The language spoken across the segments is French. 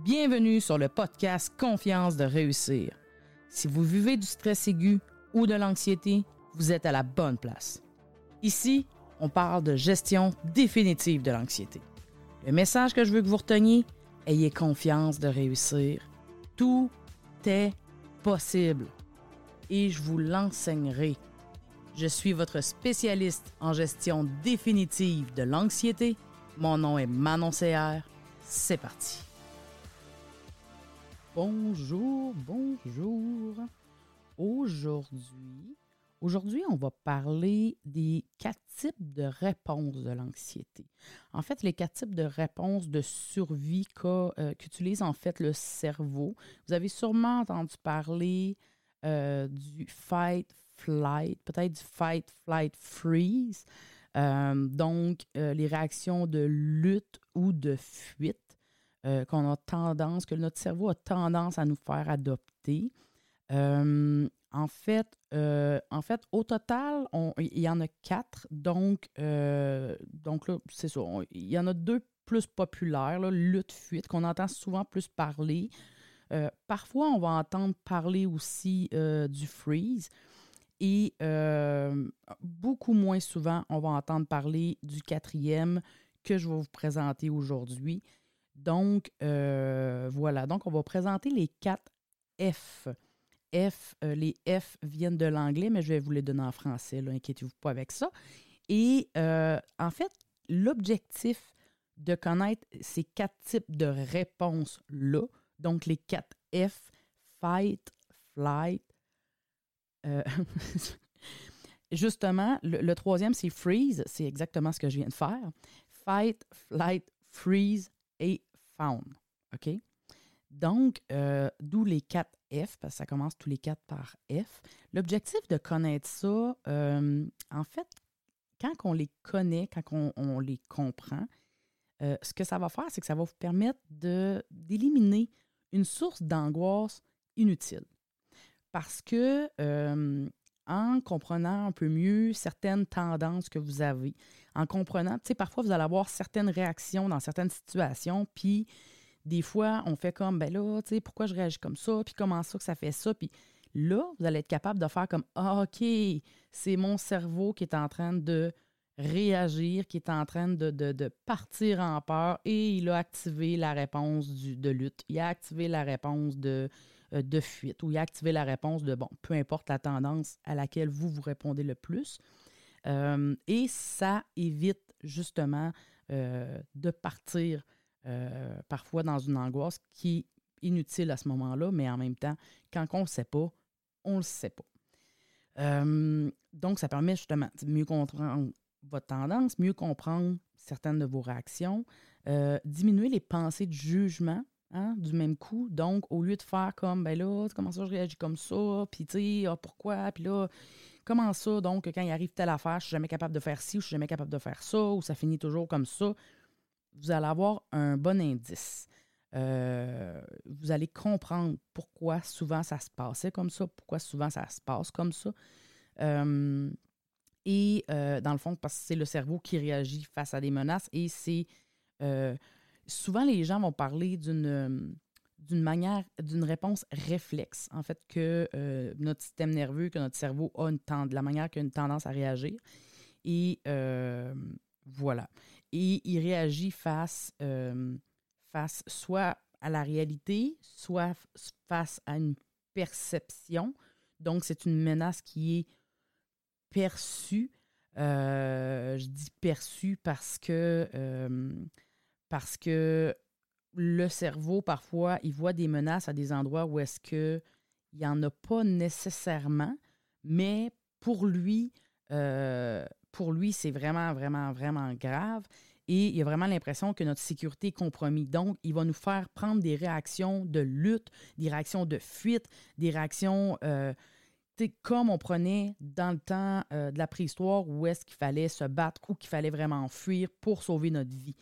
Bienvenue sur le podcast Confiance de réussir. Si vous vivez du stress aigu ou de l'anxiété, vous êtes à la bonne place. Ici, on parle de gestion définitive de l'anxiété. Le message que je veux que vous reteniez, ayez confiance de réussir. Tout est possible et je vous l'enseignerai. Je suis votre spécialiste en gestion définitive de l'anxiété. Mon nom est Manon CR. C'est parti. Bonjour, bonjour. Aujourd'hui, aujourd'hui, on va parler des quatre types de réponses de l'anxiété. En fait, les quatre types de réponses de survie euh, qu'utilise en fait le cerveau. Vous avez sûrement entendu parler euh, du fight, flight, peut-être du fight, flight, freeze. Euh, donc, les réactions de lutte ou de fuite. Euh, qu'on a tendance, que notre cerveau a tendance à nous faire adopter. Euh, en fait, euh, en fait, au total, il y en a quatre. Donc, donc là, c'est ça. Il y en a deux plus populaires, lutte-fuite, qu'on entend souvent plus parler. parfois, on va entendre parler aussi du freeze. Et beaucoup moins souvent, on va entendre parler du quatrième que je vais vous présenter aujourd'hui. Donc, euh, voilà. Donc, on va présenter les quatre F. F, euh, les F viennent de l'anglais, mais je vais vous les donner en français, inquiétez-vous pas avec ça. Et euh, en fait, l'objectif de connaître ces quatre types de réponses-là, donc les quatre F, fight, flight, justement, le troisième, c'est freeze, c'est exactement ce que je viens de faire. Fight, flight, freeze et found. OK? Donc, euh, d'où les quatre F, parce que ça commence tous les quatre par F. L'objectif de connaître ça, euh, en fait, quand on les connaît, quand on, les comprend, euh, ce que ça va faire, c'est que ça va vous permettre d'éliminer une source d'angoisse inutile. Parce que en comprenant un peu mieux certaines tendances que vous avez, en comprenant, tu sais, parfois vous allez avoir certaines réactions dans certaines situations, puis des fois, on fait comme, ben là, tu sais, pourquoi je réagis comme ça, puis comment ça que ça fait ça, puis là, vous allez être capable de faire comme, ah, OK, c'est mon cerveau qui est en train de réagir, qui est en train de, partir en peur et il a activé la réponse de lutte, il a activé la réponse de, de fuite ou il a activé la réponse de, bon, peu importe la tendance à laquelle vous vous répondez le plus. Euh, et ça évite justement euh, de partir parfois dans une angoisse qui est inutile à ce moment-là, mais en même temps, quand on ne sait pas, on ne le sait pas. donc, ça permet justement de mieux comprendre votre tendance, mieux comprendre certaines de vos réactions, diminuer les pensées de jugement Hein, du même coup. Donc, au lieu de faire comme, ben là, comment ça, je réagis comme ça, puis tu sais, ah, pourquoi, puis là, comment ça, donc, quand il arrive telle affaire, je suis jamais capable de faire ci ou je suis jamais capable de faire ça, ou ça finit toujours comme ça, vous allez avoir un bon indice. Euh, vous allez comprendre pourquoi souvent ça se passait comme ça, pourquoi souvent ça se passe comme ça. Euh, et euh, dans le fond, parce que c'est le cerveau qui réagit face à des menaces et c'est souvent les gens vont parler d'une euh, d'une manière, d'une réponse réflexe, en fait, que euh, notre système nerveux, que notre cerveau a une tendance, la manière qu'il une tendance à réagir. Et euh, voilà. Et il réagit face, face soit à la réalité, soit face à une perception. Donc, c'est une menace qui est perçue. je dis perçue parce que parce que le cerveau, parfois, il voit des menaces à des endroits où est-ce qu'il n'y en a pas nécessairement, mais pour lui, euh, pour lui, c'est vraiment, vraiment, vraiment grave. Et il a vraiment l'impression que notre sécurité est compromise. Donc, il va nous faire prendre des réactions de lutte, des réactions de fuite, des réactions euh, comme on prenait dans le temps euh, de la préhistoire où est-ce qu'il fallait se battre ou qu'il fallait vraiment fuir pour sauver notre vie.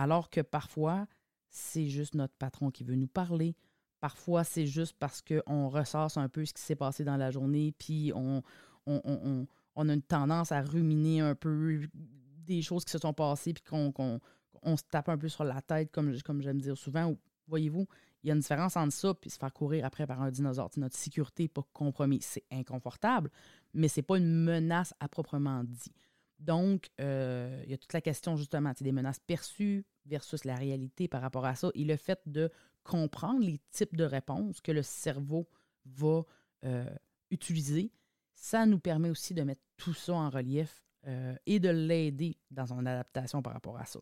Alors que parfois, c'est juste notre patron qui veut nous parler. Parfois, c'est juste parce qu'on ressasse un peu ce qui s'est passé dans la journée, puis on, a une tendance à ruminer un peu des choses qui se sont passées, puis qu'on se tape un peu sur la tête, comme, j'aime dire souvent, ou voyez-vous, il y a une différence entre ça et se faire courir après par un dinosaure. notre sécurité n'est pas compromise. C'est inconfortable, mais ce n'est pas une menace à proprement dit. Donc, euh, il y a toute la question justement des menaces perçues versus la réalité par rapport à ça et le fait de comprendre les types de réponses que le cerveau va euh, utiliser, ça nous permet aussi de mettre tout ça en relief euh, et de l'aider dans son adaptation par rapport à ça.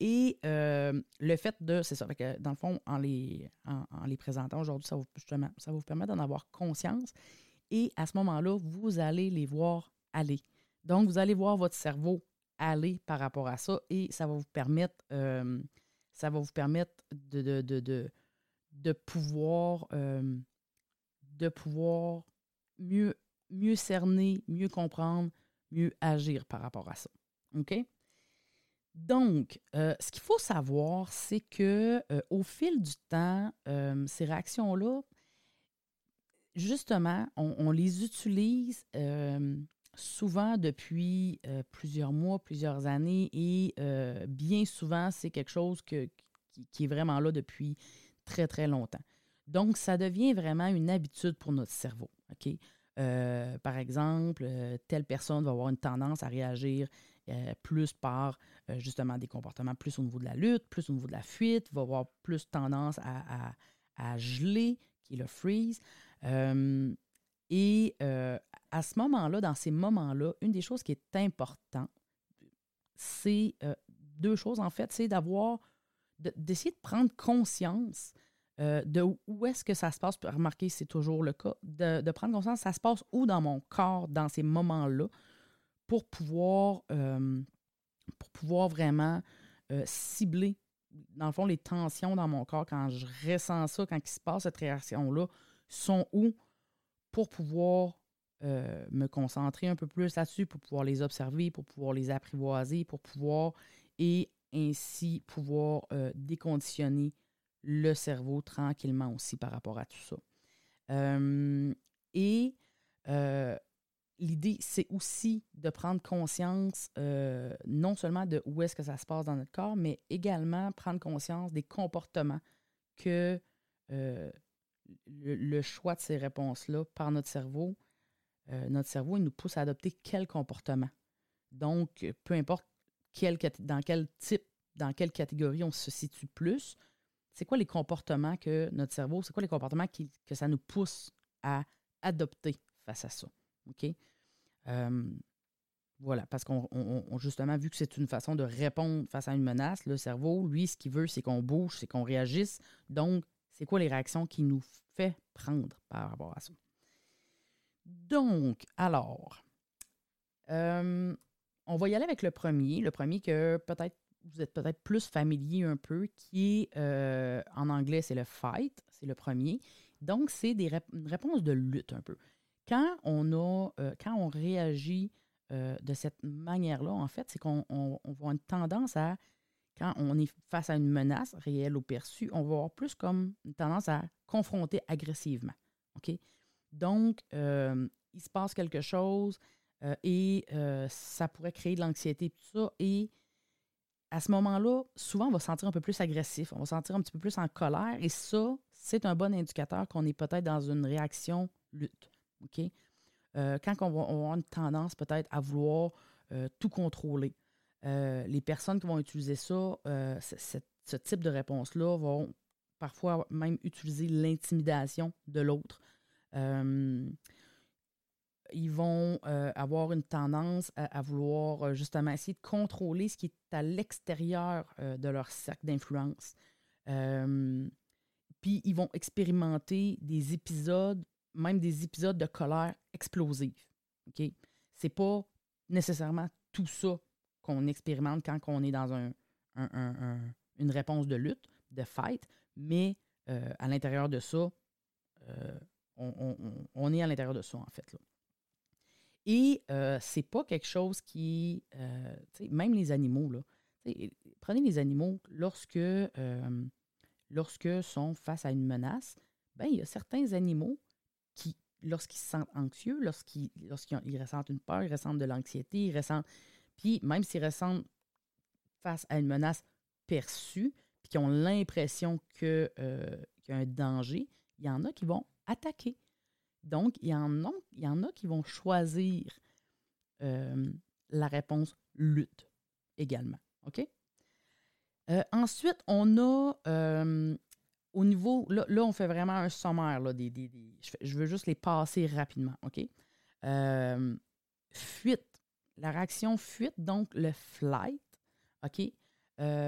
Et le fait de, c'est ça, que dans le fond, en les, en, les présentant aujourd'hui, ça, justement, ça vous permettre d'en avoir conscience. Et à ce moment-là, vous allez les voir aller. Donc, vous allez voir votre cerveau aller par rapport à ça et ça va vous permettre, euh, ça va vous permettre de, pouvoir, euh, mieux, cerner, mieux comprendre, mieux agir par rapport à ça. OK? Donc, euh, ce qu'il faut savoir, c'est que au fil du temps, ces réactions-là, justement, on, les utilise souvent depuis euh, plusieurs mois, plusieurs années et euh, bien souvent, c'est quelque chose qui, est vraiment là depuis très, très longtemps. Donc, ça devient vraiment une habitude pour notre cerveau. Euh, par exemple, telle personne va avoir une tendance à réagir plus par justement des comportements plus au niveau de la lutte, plus au niveau de la fuite, va avoir plus tendance à, à geler, qui est le freeze. Et à ce moment-là, dans ces moments-là, une des choses qui est importante, c'est euh, deux choses en fait, c'est d'avoir, d'essayer de, prendre conscience euh, de où est-ce que ça se passe. Remarquez, c'est toujours le cas, de, prendre conscience, ça se passe où dans mon corps dans ces moments-là pour pouvoir, euh, pour pouvoir vraiment cibler, dans le fond, les tensions dans mon corps quand je ressens ça, quand il se passe cette réaction-là, sont où pour pouvoir euh, me concentrer un peu plus là-dessus pour pouvoir les observer, pour pouvoir les apprivoiser, pour pouvoir et ainsi pouvoir euh, déconditionner le cerveau tranquillement aussi par rapport à tout ça. Euh, et l'idée, c'est aussi de prendre conscience non seulement de où est-ce que ça se passe dans notre corps, mais également prendre conscience des comportements que le, choix de ces réponses-là par notre cerveau euh, notre cerveau, il nous pousse à adopter quel comportement. Donc, peu importe quel, dans quel type, dans quelle catégorie on se situe plus, c'est quoi les comportements que notre cerveau, c'est quoi les comportements que ça nous pousse à adopter face à ça. OK? Euh, voilà, parce qu'on justement, vu que c'est une façon de répondre face à une menace, le cerveau, lui, ce qu'il veut, c'est qu'on bouge, c'est qu'on réagisse. Donc, c'est quoi les réactions qui nous fait prendre par rapport à ça? Donc, alors, euh, on va y aller avec le premier. Le premier que peut-être vous êtes peut-être plus familier un peu, qui est euh, en anglais, c'est le fight, c'est le premier. Donc, c'est une réponse de lutte un peu. Quand on a, euh, quand on réagit de cette manière-là, en fait, c'est qu'on on, voit une tendance à, quand on est face à une menace réelle ou perçue, on va avoir plus comme une tendance à confronter agressivement. OK? Donc, euh, il se passe quelque chose euh, et euh, ça pourrait créer de l'anxiété, tout ça. Et à ce moment-là, souvent, on va se sentir un peu plus agressif, on va se sentir un petit peu plus en colère. Et ça, c'est un bon indicateur qu'on est peut-être dans une réaction lutte. OK? quand on va, avoir une tendance peut-être à vouloir tout contrôler. Les personnes qui vont utiliser ça, ce type de réponse-là, vont parfois même utiliser l'intimidation de l'autre euh, ils vont euh, avoir une tendance à, vouloir euh, justement essayer de contrôler ce qui est à l'extérieur de leur cercle d'influence. puis ils vont expérimenter des épisodes, même des épisodes de colère explosive. OK? C'est pas nécessairement tout ça qu'on expérimente quand on est dans un, une réponse de lutte, de fight, mais à l'intérieur de ça, on, est à l'intérieur de ça, en fait. Là. Et euh, c'est pas quelque chose qui. Euh, même les animaux, là. Prenez les animaux lorsque, euh, lorsque sont face à une menace, ben, il y a certains animaux qui, lorsqu'ils se sentent anxieux, lorsqu'ils, lorsqu'ils ressentent une peur, ils ressentent de l'anxiété, ils ressentent. Puis même s'ils ressentent face à une menace perçue, puis qui ont l'impression euh, qu'il y a un danger, il y en a qui vont attaquer. Donc, il y en a, il y en a qui vont choisir euh, la réponse lutte également. OK? Euh, ensuite, on a au niveau. Là, on fait vraiment un sommaire. Là, des, je, veux juste les passer rapidement. OK? fuite. La réaction fuite, donc le flight, OK?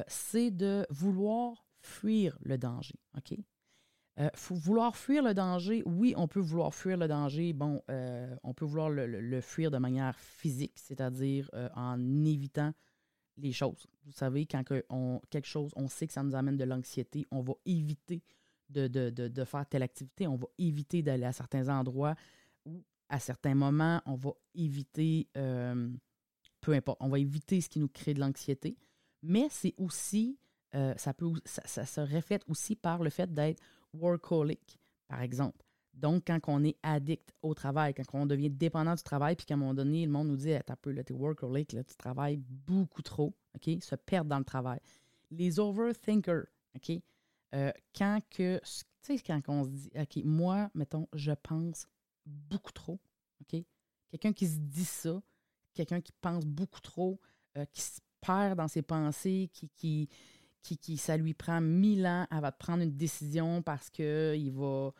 c'est de vouloir fuir le danger. OK? Euh, vouloir fuir le danger, oui, on peut vouloir fuir le danger. Bon, euh, on peut vouloir le, fuir de manière physique, c'est-à-dire euh, en évitant les choses. Vous savez, quand quelque chose, on sait que ça nous amène de l'anxiété, on va éviter de, faire telle activité, on va éviter d'aller à certains endroits à certains moments, on va éviter, peu importe, on va éviter ce qui nous crée de l'anxiété. Mais c'est aussi, ça, peut, ça se reflète aussi par le fait d'être workaholic, par exemple. Donc, quand on est addict au travail, quand on devient dépendant du travail, puis qu'à un moment donné, le monde nous dit T'as peu, là, t'es workaholic, là, tu travailles beaucoup trop, OK? Se perdre dans le travail. Les overthinkers, OK? Euh, quand que, tu sais, quand on se dit OK, moi, mettons, je pense beaucoup trop? Quelqu'un qui se dit ça, quelqu'un qui pense beaucoup trop, euh, qui se perd dans ses pensées, qui, qui, qui, ça lui prend mille ans avant de prendre une décision parce qu'il va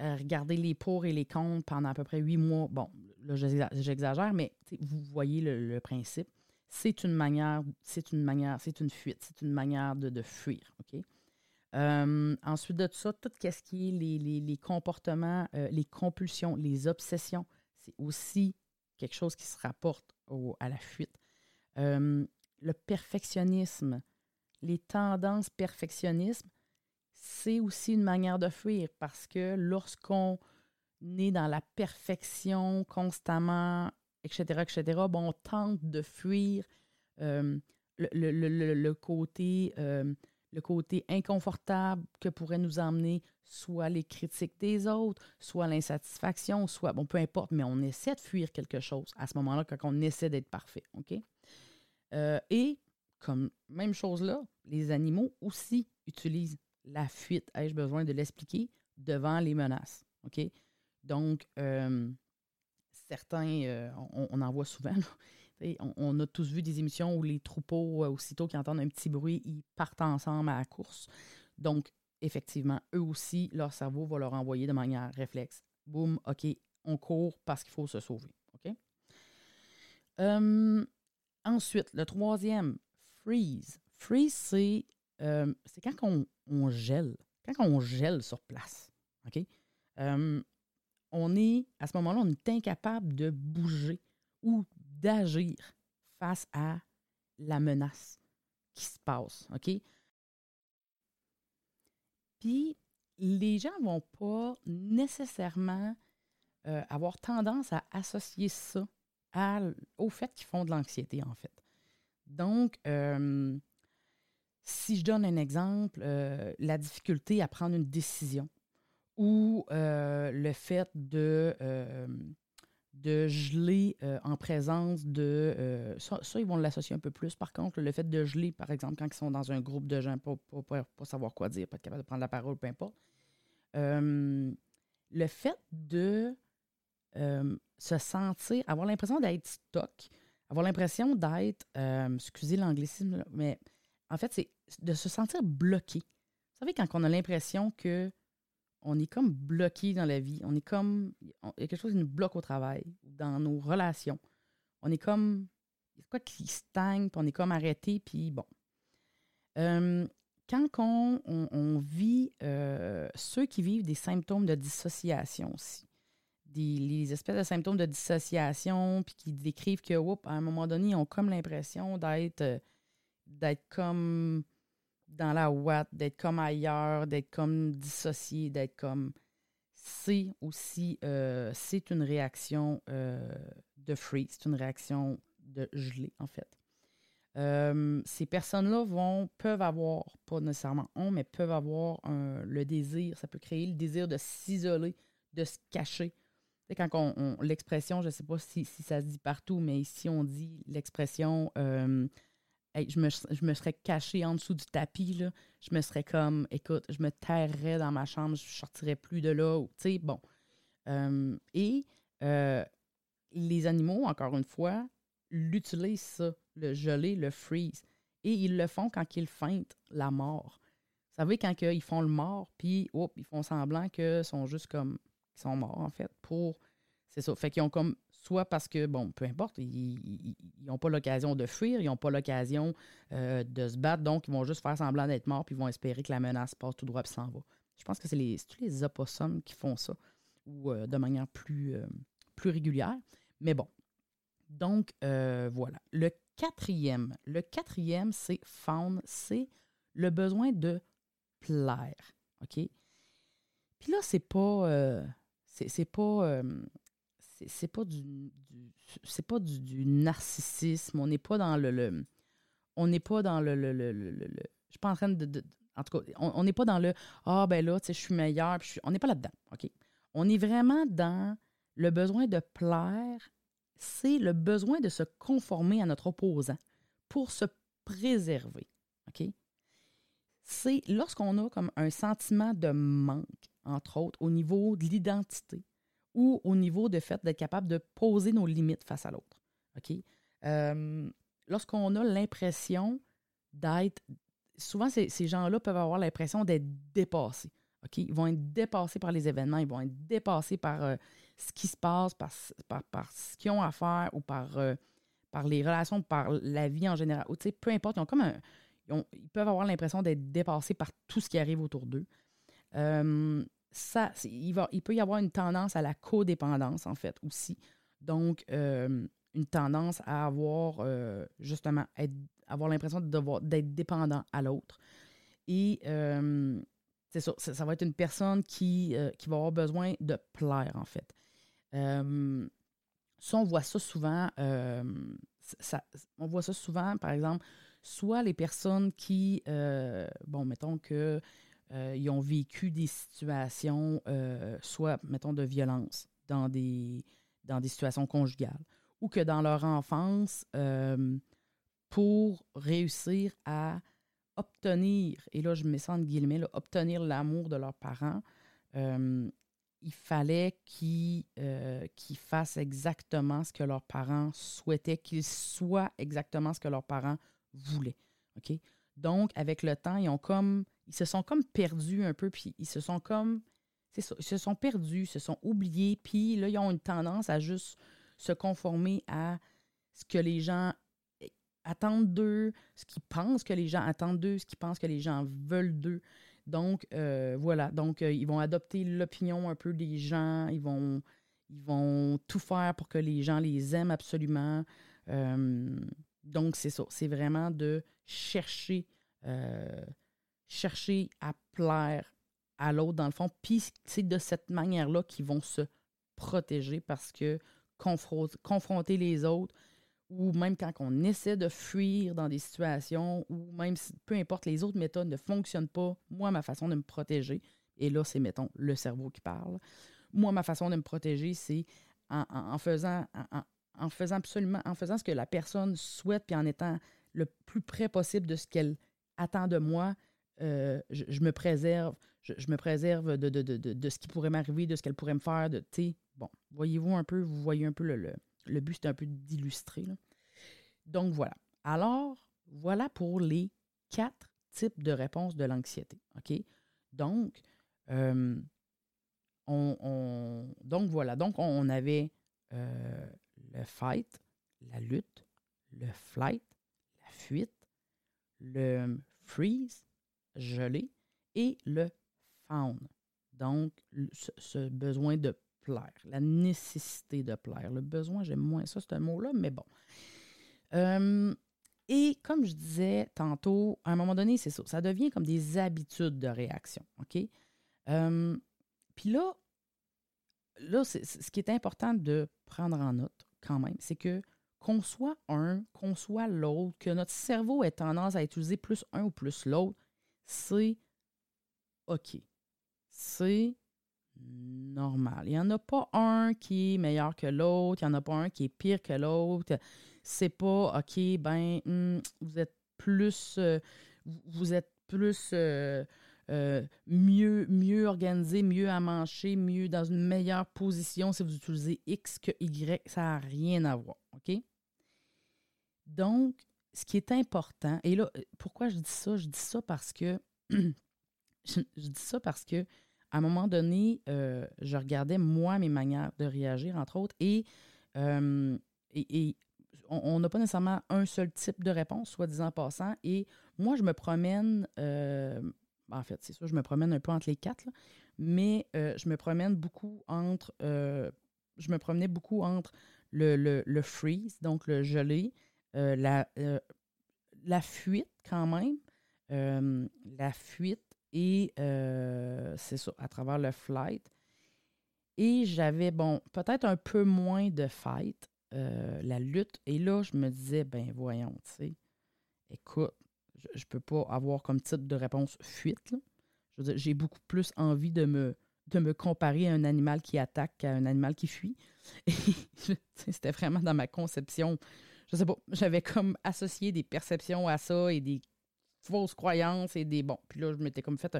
euh, regarder les pour et les contre pendant à peu près huit mois. Bon, là, j'exagère, mais vous voyez le, principe. C'est une manière, c'est une manière, c'est une fuite, c'est une manière de, fuir. OK? Euh, ensuite de ça, tout ce qui est les, comportements, euh, les compulsions, les obsessions, c'est aussi quelque chose qui se rapporte à la fuite. le perfectionnisme, les tendances perfectionnisme, c'est aussi une manière de fuir parce que lorsqu'on est dans la perfection constamment, etc., etc., bon, on tente de fuir euh, le, côté, euh, le côté inconfortable que pourrait nous emmener soit les critiques des autres, soit l'insatisfaction, soit, bon, peu importe, mais on essaie de fuir quelque chose à ce moment-là quand on essaie d'être parfait, OK? Euh, et comme même chose là, les animaux aussi utilisent la fuite. Ai-je besoin de l'expliquer? Devant les menaces? OK? Donc, euh, certains, euh, on, en voit souvent. On, a tous vu des émissions où les troupeaux, euh, aussitôt qu'ils entendent un petit bruit, ils partent ensemble à la course. Donc, effectivement, eux aussi, leur cerveau va leur envoyer de manière réflexe. Boum, OK, on court parce qu'il faut se sauver. OK? ensuite, le troisième, freeze. Freeze, euh, c'est quand on, gèle. Quand on gèle sur place. OK? Euh, on est, à ce moment-là, on est incapable de bouger ou d'agir face à la menace qui se passe. Puis, les gens ne vont pas nécessairement euh, avoir tendance à associer ça au fait qu'ils font de l'anxiété, en fait. Donc, euh, si je donne un exemple, euh, la difficulté à prendre une décision ou le fait de, de geler en présence de... Ça, ils vont l'associer un peu plus. Par contre, le fait de geler, par exemple, quand ils sont dans un groupe de gens, pas, pas, savoir quoi dire, pas être capable de prendre la parole, peu importe. le fait de se sentir, avoir l'impression d'être stock, avoir l'impression d'être, euh, excusez l'anglicisme, mais en fait, c'est de se sentir bloqué. Vous savez, quand on a l'impression que on est comme bloqué dans la vie, on est comme, il y a quelque chose qui nous bloque au travail, dans nos relations. On est comme, il y a quoi qui stagne, puis on est comme arrêté, puis bon. Euh, quand on, vit, euh, ceux qui vivent des symptômes de dissociation aussi, les espèces de symptômes de dissociation, puis qui décrivent que, à un moment donné, ils ont comme l'impression d'être euh, d'être comme dans la ouate, d'être comme ailleurs, d'être comme dissocié, d'être comme. C'est aussi, euh, c'est une réaction euh, de freeze, c'est une réaction de gelé, en fait. ces personnes-là vont, peuvent avoir, pas nécessairement ont, mais peuvent avoir le désir, ça peut créer le désir de s'isoler, de se cacher, quand on, l'expression, je ne sais pas si, ça se dit partout, mais ici on dit l'expression je, me, serais cachée en dessous du tapis, là. Je me serais comme, écoute, je me tairrais dans ma chambre, je sortirais plus de là. Tu sais, bon. Et euh, les animaux, encore une fois, l'utilisent ça, le geler, le freeze. Et ils le font quand ils feintent la mort. Vous savez, quand ils font le mort, puis ils font semblant qu'ils sont juste comme. Ils sont morts, en fait, pour. C'est ça. Fait qu'ils ont comme. Soit parce que, bon, peu importe, ils n'ont pas l'occasion de fuir, ils n'ont pas l'occasion euh, de se battre, donc ils vont juste faire semblant d'être morts, puis ils vont espérer que la menace passe tout droit et s'en va. Je pense que c'est les, tous les opossums qui font ça, ou euh, de manière plus, euh, plus régulière. Mais bon. Donc, voilà. Le quatrième, le quatrième, c'est faune, c'est le besoin de plaire. OK? Puis là, c'est pas. C'est pas. C'est pas du, c'est pas du, narcissisme. On n'est pas dans le, on n'est pas dans le, le, je suis pas en train de, en tout cas, on n'est pas dans le ah ben là, tu sais, je suis meilleur. on n'est pas là-dedans, ok? On est vraiment dans le besoin de plaire. C'est le besoin de se conformer à notre opposant pour se préserver, ok? C'est lorsqu'on a comme un sentiment de manque, entre autres, au niveau de l'identité ou au niveau de fait d'être capable de poser nos limites face à l'autre. OK? Euh, lorsqu'on a l'impression d'être. Souvent, ces, gens-là peuvent avoir l'impression d'être dépassés. Ils vont être dépassés par les événements, ils vont être dépassés par euh, ce qui se passe, par, par, ce qu'ils ont à faire ou par, euh, par les relations, par la vie en général. Peu importe, ils ont comme un, ils, peuvent avoir l'impression d'être dépassés par tout ce qui arrive autour d'eux. Ça, il, va, il peut y avoir une tendance à la codépendance, en fait, aussi. Donc, euh, une tendance à avoir, euh, justement, avoir l'impression d'être dépendant à l'autre. Et c'est ça, ça, va être une personne qui, qui va avoir besoin de plaire, en fait. ça, on voit ça souvent. Ça, on voit ça souvent, par exemple, soit les personnes qui, euh, bon, mettons que euh, ils ont vécu des situations, euh, soit, mettons, de violence dans des, dans des situations conjugales, ou que dans leur enfance, pour réussir à obtenir, et là je mets ça entre guillemets, obtenir l'amour de leurs parents, il fallait qu'ils fassent exactement ce que leurs parents souhaitaient, qu'ils soient exactement ce que leurs parents voulaient. OK? Donc, avec le temps, ils ont comme. Ils se sont comme perdus un peu, puis ils se sont comme. Ça, ils se sont perdus, se sont oubliés, puis là, ils ont une tendance à juste se conformer à ce que les gens attendent d'eux, ce qu'ils pensent que les gens attendent d'eux, ce qu'ils pensent que les gens veulent d'eux. Donc, euh, voilà. Donc, euh, ils vont adopter l'opinion un peu des gens. Ils vont, ils vont tout faire pour que les gens les aiment absolument. Euh, donc, c'est ça. C'est vraiment de chercher, euh, chercher à plaire à l'autre, dans le fond. Puis, c'est de cette manière-là qu'ils vont se protéger parce que confronter les autres, ou même quand on essaie de fuir dans des situations, ou même si, peu importe, les autres méthodes ne fonctionnent pas, moi, ma façon de me protéger, et là, c'est, mettons, le cerveau qui parle. Moi, ma façon de me protéger, c'est en, faisant, faisant absolument, en faisant ce que la personne souhaite, puis en étant le plus près possible de ce qu'elle attend de moi, euh, je, me préserve, je, me préserve de, ce qui pourrait m'arriver, de ce qu'elle pourrait me faire. De, bon, voyez-vous un peu, vous voyez un peu le, le, but, c'est un peu d'illustrer. Donc voilà. Alors, voilà pour les quatre types de réponses de l'anxiété. Donc, euh, on, voilà. Donc, on avait euh, fight, la lutte, le flight, la fuite, le freeze, gelé, et le fawn. Donc, ce, besoin de plaire, la nécessité de plaire. Le besoin, j'aime moins ça, un mot-là, mais bon. Euh, et comme je disais tantôt, à un moment donné, c'est ça, ça devient comme des habitudes de réaction, OK? Euh, puis là, là, ce qui est important de prendre en note, quand même, c'est que qu'on soit un, qu'on soit l'autre, que notre cerveau ait tendance à utiliser plus un ou plus l'autre, c'est OK. C'est normal. Il n'y en a pas un qui est meilleur que l'autre, il n'y en a pas un qui est pire que l'autre. C'est pas OK, ben, hmm, vous êtes plus, euh, vous êtes plus euh, mieux, mieux organisé, mieux à manger, mieux dans une meilleure position si vous utilisez X que Y. Ça n'a rien à voir. OK? Donc, ce qui est important, et là, pourquoi je dis ça? Je dis ça parce que je, dis ça parce que à un moment donné, je regardais moi mes manières de réagir, entre autres, et et, on n'a pas nécessairement un seul type de réponse, soit disant passant. Et moi, je me promène, euh, en fait, c'est ça, je me promène un peu entre les quatre, mais euh, je me promène beaucoup entre, euh, je me promenais beaucoup entre le, le, freeze, donc le gelé, la, la fuite quand même, la fuite et c'est ça, à travers le flight. Et j'avais, bon, peut-être un peu moins de fight, euh, la lutte. Et là, je me disais, ben voyons, tu sais, écoute, je, ne peux pas avoir comme titre de réponse fuite. Je veux dire, j'ai beaucoup plus envie de me, de me comparer à un animal qui attaque qu'à un animal qui fuit. Et c'était vraiment dans ma conception. Je sais pas, j'avais comme associé des perceptions à ça et des fausses croyances et des. Bon, puis là, je m'étais comme fait.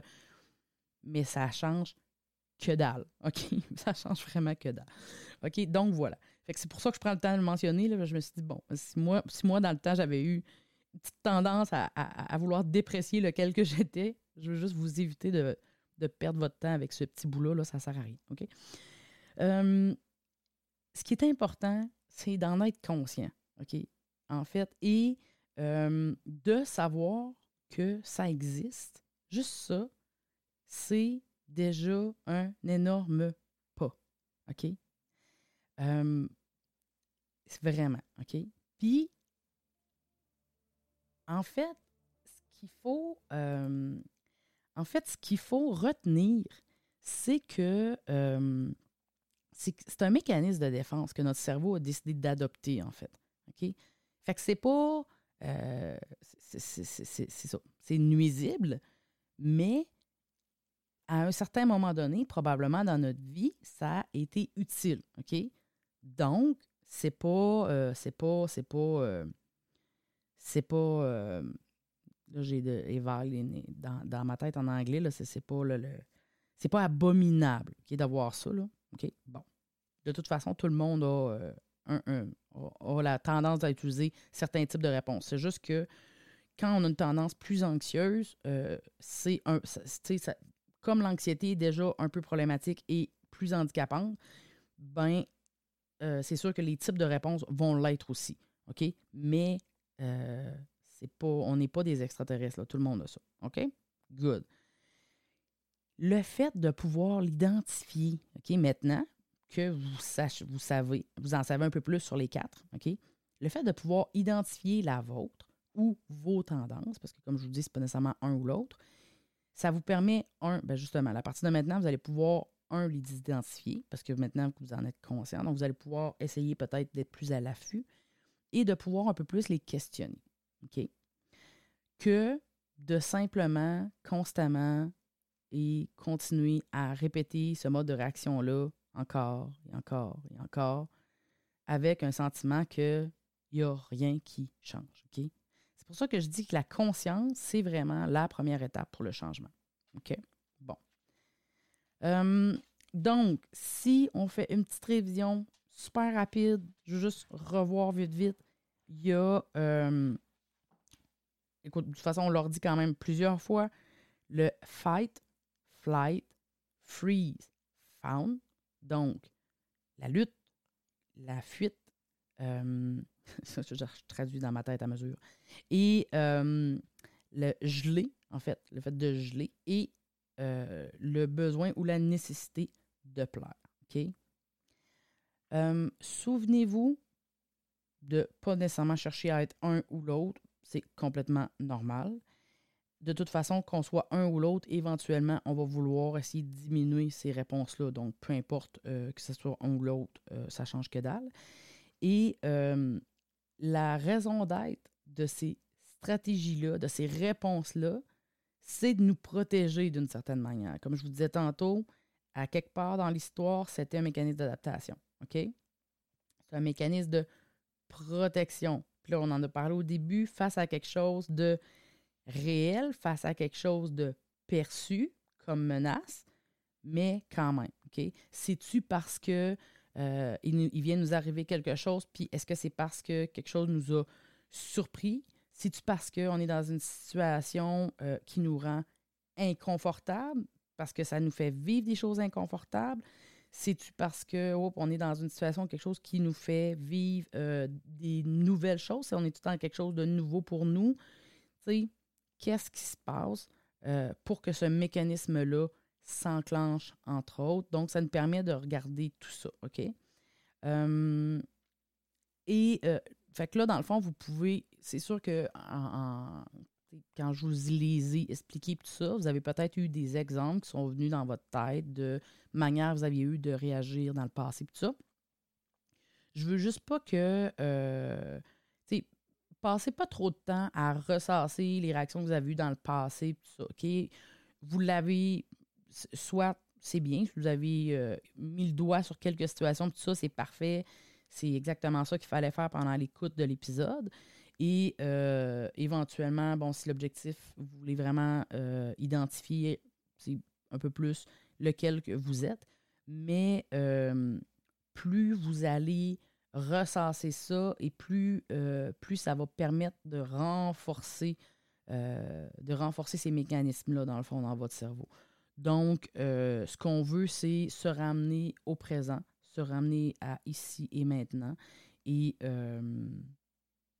Mais ça change que dalle. OK? Ça change vraiment que dalle. OK? Donc voilà c'est pour ça que je prends le temps de le mentionner. Là, je me suis dit, bon, si moi, si moi dans le temps, j'avais eu tendance à, vouloir déprécier lequel que j'étais, je veux juste vous éviter de, perdre votre temps avec ce petit bout-là. Là, ça ne sert à rien. OK? Euh, ce qui est important, c'est d'en être conscient. OK? En fait, et euh, de savoir que ça existe. Juste ça, c'est déjà un énorme pas. OK? Euh, vraiment, OK? Puis, en fait, ce qu'il faut, euh, en fait, ce qu'il faut retenir, c'est que euh, c'est un mécanisme de défense que notre cerveau a décidé d'adopter, en fait. OK? Fait que c'est pas. c'est ça. C'est nuisible, mais à un certain moment donné, probablement dans notre vie, ça a été utile. OK? Donc, c'est pas, euh, c'est pas, c'est pas, euh, c'est pas, euh, là j'ai de dans, dans, ma tête en anglais, là, c'est, pas le, c'est pas abominable d'avoir ça, là. OK? Bon. De toute façon, tout le monde a, un, a, la tendance à utiliser certains types de réponses. C'est juste que quand on a une tendance plus anxieuse, c'est un, comme l'anxiété est déjà un peu problématique et plus handicapante, ben euh, c'est sûr que les types de réponses vont l'être aussi. OK? Mais euh, c'est pas, on n'est pas des extraterrestres. Tout le monde a ça. OK? Good. Le fait de pouvoir l'identifier, OK, maintenant que vous, sachez, vous savez, vous en savez un peu plus sur les quatre, OK? Le fait de pouvoir identifier la vôtre ou vos tendances, parce que comme je vous dis, ce n'est pas nécessairement un ou l'autre, ça vous permet, un, ben justement, à partir de maintenant, vous allez pouvoir un, les identifier, parce que maintenant que vous en êtes conscient, donc vous allez pouvoir essayer peut-être d'être plus à l'affût et de pouvoir un peu plus les questionner. OK? Que de simplement, constamment et continuer à répéter ce mode de réaction-là encore et encore et encore avec un sentiment qu'il n'y a rien qui change. OK? C'est pour ça que je dis que la conscience, c'est vraiment la première étape pour le changement. OK? Euh, donc, si on fait une petite révision super rapide, je veux juste revoir vite, vite, il y a, euh, écoute, de toute façon, on leur dit quand même plusieurs fois, le fight, flight, freeze, found. Donc, la lutte, la fuite, euh, ça, je traduis dans ma tête à mesure, et le geler, en fait, le fait de geler, et euh, le besoin ou la nécessité de plaire. OK? Euh, souvenez-vous de pas nécessairement chercher à être un ou l'autre. C'est complètement normal. De toute façon, qu'on soit un ou l'autre, éventuellement, on va vouloir essayer de diminuer ces réponses-là. Donc, peu importe euh, que ce soit un ou l'autre, ça change que dalle. Et la raison d'être de ces stratégies-là, de ces réponses-là, c'est de nous protéger d'une certaine manière. Comme je vous disais tantôt, à quelque part dans l'histoire, c'était un mécanisme d'adaptation. OK? C'est un mécanisme de protection. Puis là, on en a parlé au début, face à quelque chose de réel, face à quelque chose de perçu comme menace, mais quand même, OK? C'est-tu parce que euh, il, vient nous arriver quelque chose, puis est-ce que c'est parce que quelque chose nous a surpris? C'est-tu parce qu'on est dans une situation euh, qui nous rend inconfortable, parce que ça nous fait vivre des choses inconfortables? C'est-tu parce que on est dans une situation, quelque chose qui nous fait vivre euh, des nouvelles choses? Si on est tout le temps quelque chose de nouveau pour nous, qu'est-ce qui se passe pour que ce mécanisme-là s'enclenche, entre autres? Donc, ça nous permet de regarder tout ça, OK? Euh, et, euh, fait que là, dans le fond, vous pouvez, c'est sûr que quand je vous les ai expliqués tout ça, vous avez peut-être eu des exemples qui sont venus dans votre tête de manière que vous aviez eu de réagir dans le passé, tout ça. Je veux juste pas que, euh, passez pas trop de temps à ressasser les réactions que vous avez eues dans le passé, OK? Vous l'avez soit c'est bien, si vous avez euh, mis le doigt sur quelques situations, tout ça, c'est parfait. C'est exactement ça qu'il fallait faire pendant l'écoute de l'épisode. Et euh, éventuellement, bon, si l'objectif, vous voulez vraiment euh, identifier un peu plus lequel que vous êtes, mais plus vous allez ressasser ça et plus, plus ça va permettre de renforcer, de renforcer ces mécanismes-là, dans le fond, dans votre cerveau. Donc, euh, ce qu'on veut, c'est se ramener au présent, se ramener à ici et maintenant. Et, euh,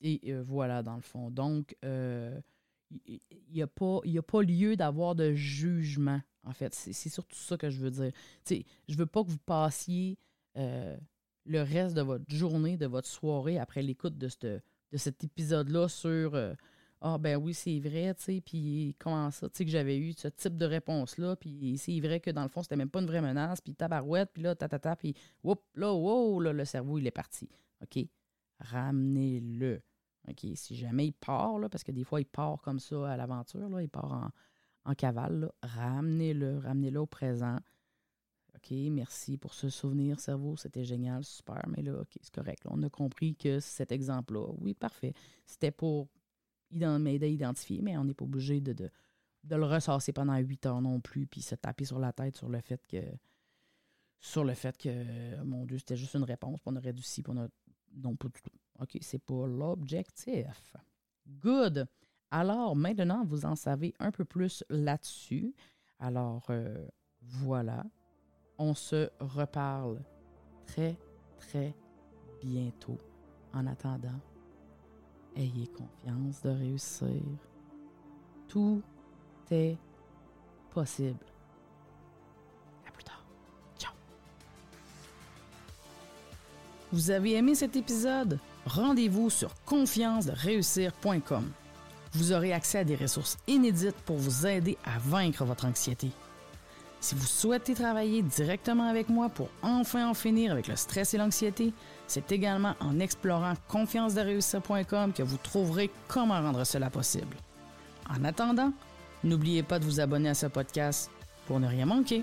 et euh, voilà, dans le fond. Donc, il n'y a, pas, a pas lieu d'avoir de jugement, en fait. C'est surtout ça que je veux dire. Je je veux pas que vous passiez le reste de votre journée, de votre soirée, après l'écoute de, de cet épisode-là sur ah, ben oui, c'est vrai, sais, puis comment ça, tu sais, que j'avais eu ce type de réponse-là, puis c'est vrai que dans le fond, c'était même pas une vraie menace, puis tabarouette, puis là, tatata, puis whoop, là, wow, là, le cerveau, il est parti. OK? Ramenez-le. OK? Si jamais il part, là, parce que des fois, il part comme ça à l'aventure, il part en, cavale, là, ramenez-le, ramenez-le au présent. OK, merci pour ce souvenir, cerveau, c'était génial, super, mais là, OK, c'est correct. on a compris que cet exemple-là, oui, parfait, c'était pour m'aider à identifier, mais on n'est pas obligé de, de, le ressasser pendant huit heures non plus, puis se taper sur la tête sur le fait que sur le fait que mon Dieu, c'était juste une réponse, puis on aurait dû puis on a. Non, pas du tout. OK, c'est pas l'objectif. Good. Alors, maintenant, vous en savez un peu plus là-dessus. Alors, euh, voilà. On se reparle très, très bientôt. En attendant, Ayez confiance de réussir. Tout est possible. Vous avez aimé cet épisode? Rendez-vous sur confiance-de-réussir.com. Vous aurez accès à des ressources inédites pour vous aider à vaincre votre anxiété. Si vous souhaitez travailler directement avec moi pour enfin en finir avec le stress et l'anxiété, c'est également en explorant confiance-de-réussir.com que vous trouverez comment rendre cela possible. En attendant, n'oubliez pas de vous abonner à ce podcast pour ne rien manquer.